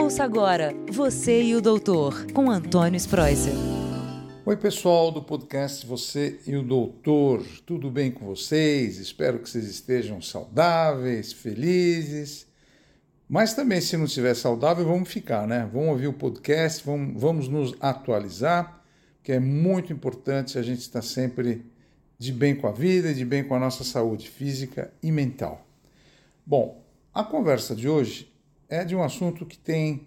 Ouça agora Você e o Doutor, com Antônio Spreuser. Oi, pessoal do podcast Você e o Doutor. Tudo bem com vocês? Espero que vocês estejam saudáveis, felizes. Mas também, se não estiver saudável, vamos ficar, né? Vamos ouvir o podcast, vamos, vamos nos atualizar, que é muito importante a gente estar sempre de bem com a vida e de bem com a nossa saúde física e mental. Bom, a conversa de hoje é de um assunto que tem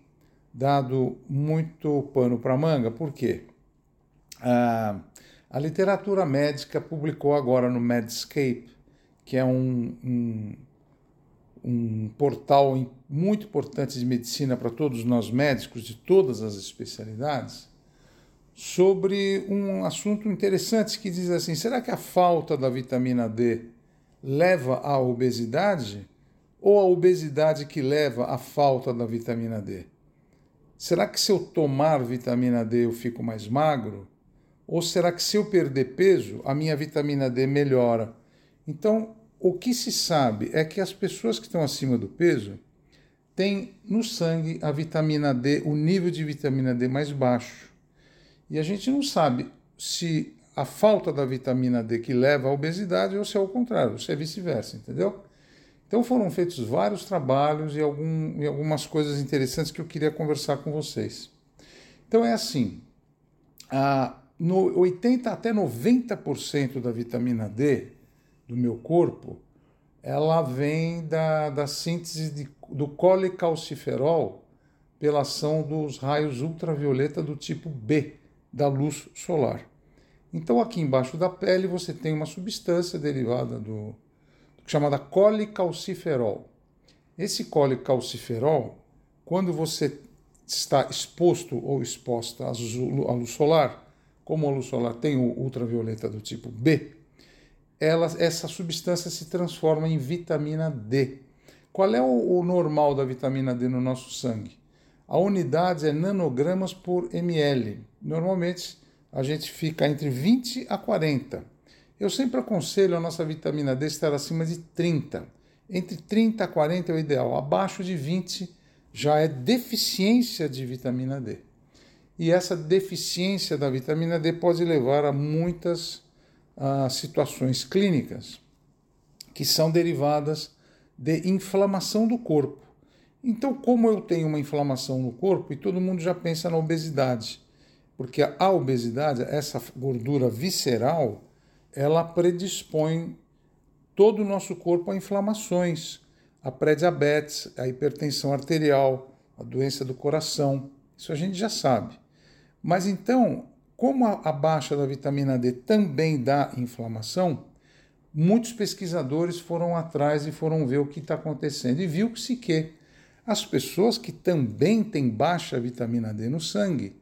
dado muito pano para manga, por quê? Ah, a literatura médica publicou agora no Medscape, que é um, um, um portal muito importante de medicina para todos nós médicos de todas as especialidades, sobre um assunto interessante que diz assim: será que a falta da vitamina D leva à obesidade? Ou a obesidade que leva à falta da vitamina D? Será que se eu tomar vitamina D eu fico mais magro? Ou será que se eu perder peso, a minha vitamina D melhora? Então, o que se sabe é que as pessoas que estão acima do peso têm no sangue a vitamina D, o nível de vitamina D mais baixo. E a gente não sabe se a falta da vitamina D que leva à obesidade ou se é o contrário, se é vice-versa, entendeu? Então foram feitos vários trabalhos e, algum, e algumas coisas interessantes que eu queria conversar com vocês. Então é assim, a, no 80 até 90% da vitamina D do meu corpo, ela vem da, da síntese de, do colecalciferol pela ação dos raios ultravioleta do tipo B da luz solar. Então aqui embaixo da pele você tem uma substância derivada do, chamada colecalciferol. Esse colecalciferol, quando você está exposto ou exposta à luz solar, como a luz solar tem o ultravioleta do tipo B, ela, essa substância se transforma em vitamina D. Qual é o, o normal da vitamina D no nosso sangue? A unidade é nanogramas por ml. Normalmente a gente fica entre 20 a 40. Eu sempre aconselho a nossa vitamina D estar acima de 30. Entre 30 a 40 é o ideal. Abaixo de 20 já é deficiência de vitamina D. E essa deficiência da vitamina D pode levar a muitas situações clínicas que são derivadas de inflamação do corpo. Então, como eu tenho uma inflamação no corpo, e todo mundo já pensa na obesidade, porque a obesidade, essa gordura visceral, ela predispõe todo o nosso corpo a inflamações, a pré-diabetes, a hipertensão arterial, a doença do coração. Isso a gente já sabe. Mas então, como a baixa da vitamina D também dá inflamação, muitos pesquisadores foram atrás e foram ver o que está acontecendo e viu-se que as pessoas que também têm baixa vitamina D no sangue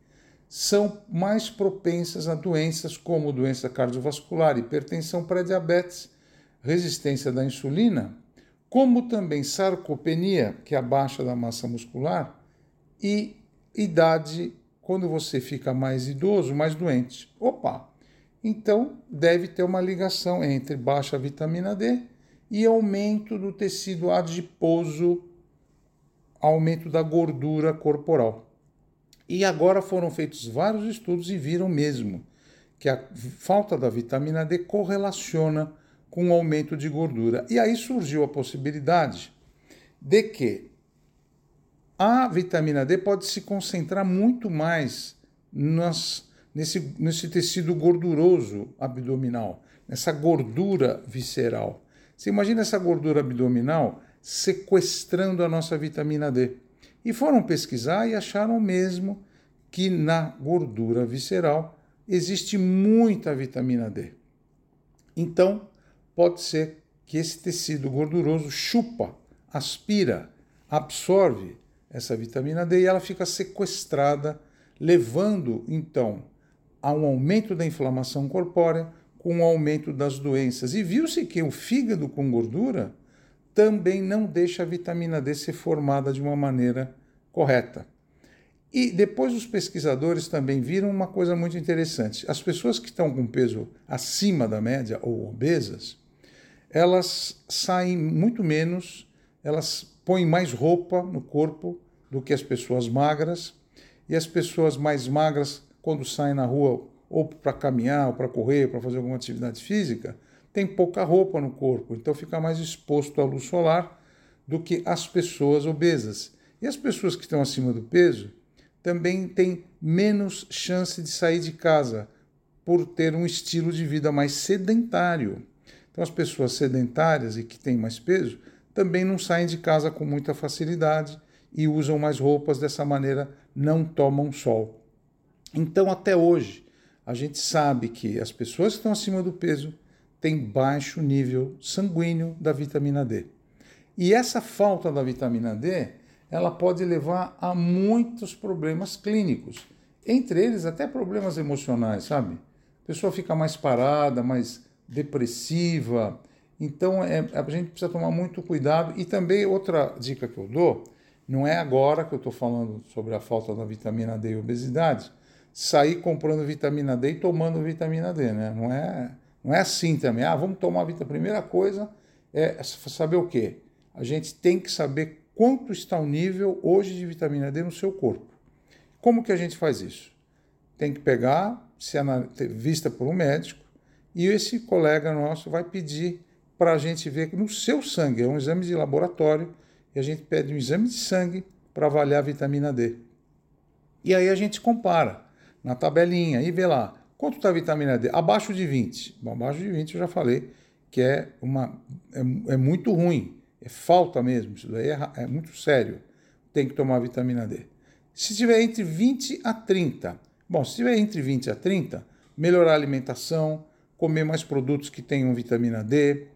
são mais propensas a doenças como doença cardiovascular, hipertensão pré-diabetes, resistência da insulina, como também sarcopenia, que é a baixa da massa muscular, e idade, quando você fica mais idoso, mais doente. Opa! Então, deve ter uma ligação entre baixa vitamina D e aumento do tecido adiposo, aumento da gordura corporal. E agora foram feitos vários estudos e viram mesmo que a falta da vitamina D correlaciona com o aumento de gordura. E aí surgiu a possibilidade de que a vitamina D pode se concentrar muito mais nas, nesse, nesse tecido gorduroso abdominal, nessa gordura visceral. Você imagina essa gordura abdominal sequestrando a nossa vitamina D. E foram pesquisar e acharam mesmo que na gordura visceral existe muita vitamina D. Então, pode ser que esse tecido gorduroso chupa, aspira, absorve essa vitamina D e ela fica sequestrada, levando então a um aumento da inflamação corpórea com o um aumento das doenças. E viu-se que o fígado com gordura também não deixa a vitamina D ser formada de uma maneira correta. E depois os pesquisadores também viram uma coisa muito interessante. As pessoas que estão com peso acima da média ou obesas, elas saem muito menos, elas põem mais roupa no corpo do que as pessoas magras. E as pessoas mais magras, quando saem na rua ou para caminhar, ou para correr, para fazer alguma atividade física, tem pouca roupa no corpo, então fica mais exposto à luz solar do que as pessoas obesas. E as pessoas que estão acima do peso também têm menos chance de sair de casa por ter um estilo de vida mais sedentário. Então, as pessoas sedentárias e que têm mais peso também não saem de casa com muita facilidade e usam mais roupas dessa maneira, não tomam sol. Então, até hoje, a gente sabe que as pessoas que estão acima do peso têm baixo nível sanguíneo da vitamina D. E essa falta da vitamina D, ela pode levar a muitos problemas clínicos, entre eles até problemas emocionais, sabe? A pessoa fica mais parada, mais depressiva. Então é, a gente precisa tomar muito cuidado. E também outra dica que eu dou, não é agora que eu estou falando sobre a falta da vitamina D e obesidade, sair comprando vitamina D e tomando vitamina D, né? Não é, não é assim também. Ah, vamos tomar vitamina. Primeira coisa é saber o quê? A gente tem que saber quanto está o nível hoje de vitamina D no seu corpo. Como que a gente faz isso? Tem que pegar, ser vista por um médico, e esse colega nosso vai pedir para a gente ver no seu sangue, é um exame de laboratório, e a gente pede um exame de sangue para avaliar a vitamina D. E aí a gente compara na tabelinha e vê lá quanto está a vitamina D. Abaixo de 20. Bom, abaixo de 20 eu já falei que é, uma, é, é muito ruim, é falta mesmo, isso daí é, é muito sério. Tem que tomar vitamina D. Se tiver entre 20 a 30, bom, se tiver entre 20 a 30, melhorar a alimentação, comer mais produtos que tenham vitamina D,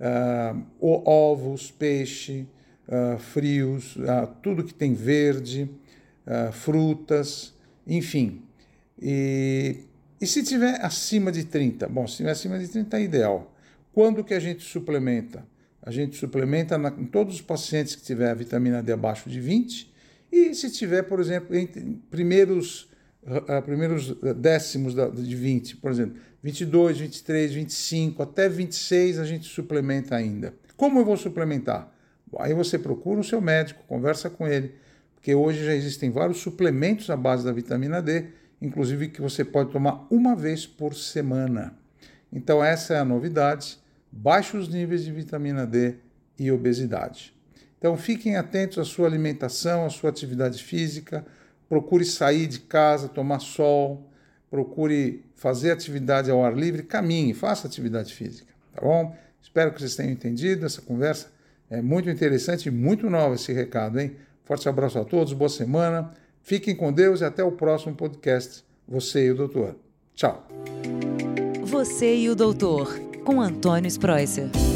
uh, ovos, peixe, uh, frios, uh, tudo que tem verde, frutas, enfim. E, e se tiver acima de 30? Bom, se tiver acima de 30 é ideal. Quando que a gente suplementa? A gente suplementa na, em todos os pacientes que tiver a vitamina D abaixo de 20 e se tiver, por exemplo, entre primeiros, uh, primeiros décimos da, de 20, por exemplo, 22, 23, 25, até 26 a gente suplementa ainda. Como eu vou suplementar? Aí você procura o seu médico, conversa com ele, porque hoje já existem vários suplementos à base da vitamina D inclusive que você pode tomar uma vez por semana. Então, essa é a novidade: baixos níveis de vitamina D e obesidade. Então, fiquem atentos à sua alimentação, à sua atividade física. Procure sair de casa, tomar sol, procure fazer atividade ao ar livre, caminhe, faça atividade física, tá bom? Espero que vocês tenham entendido essa conversa. É muito interessante e muito nova esse recado, hein? Forte abraço a todos, boa semana. Fiquem com Deus e até o próximo podcast. Você e o Doutor. Tchau. Você e o Doutor, com Antônio Spreuser.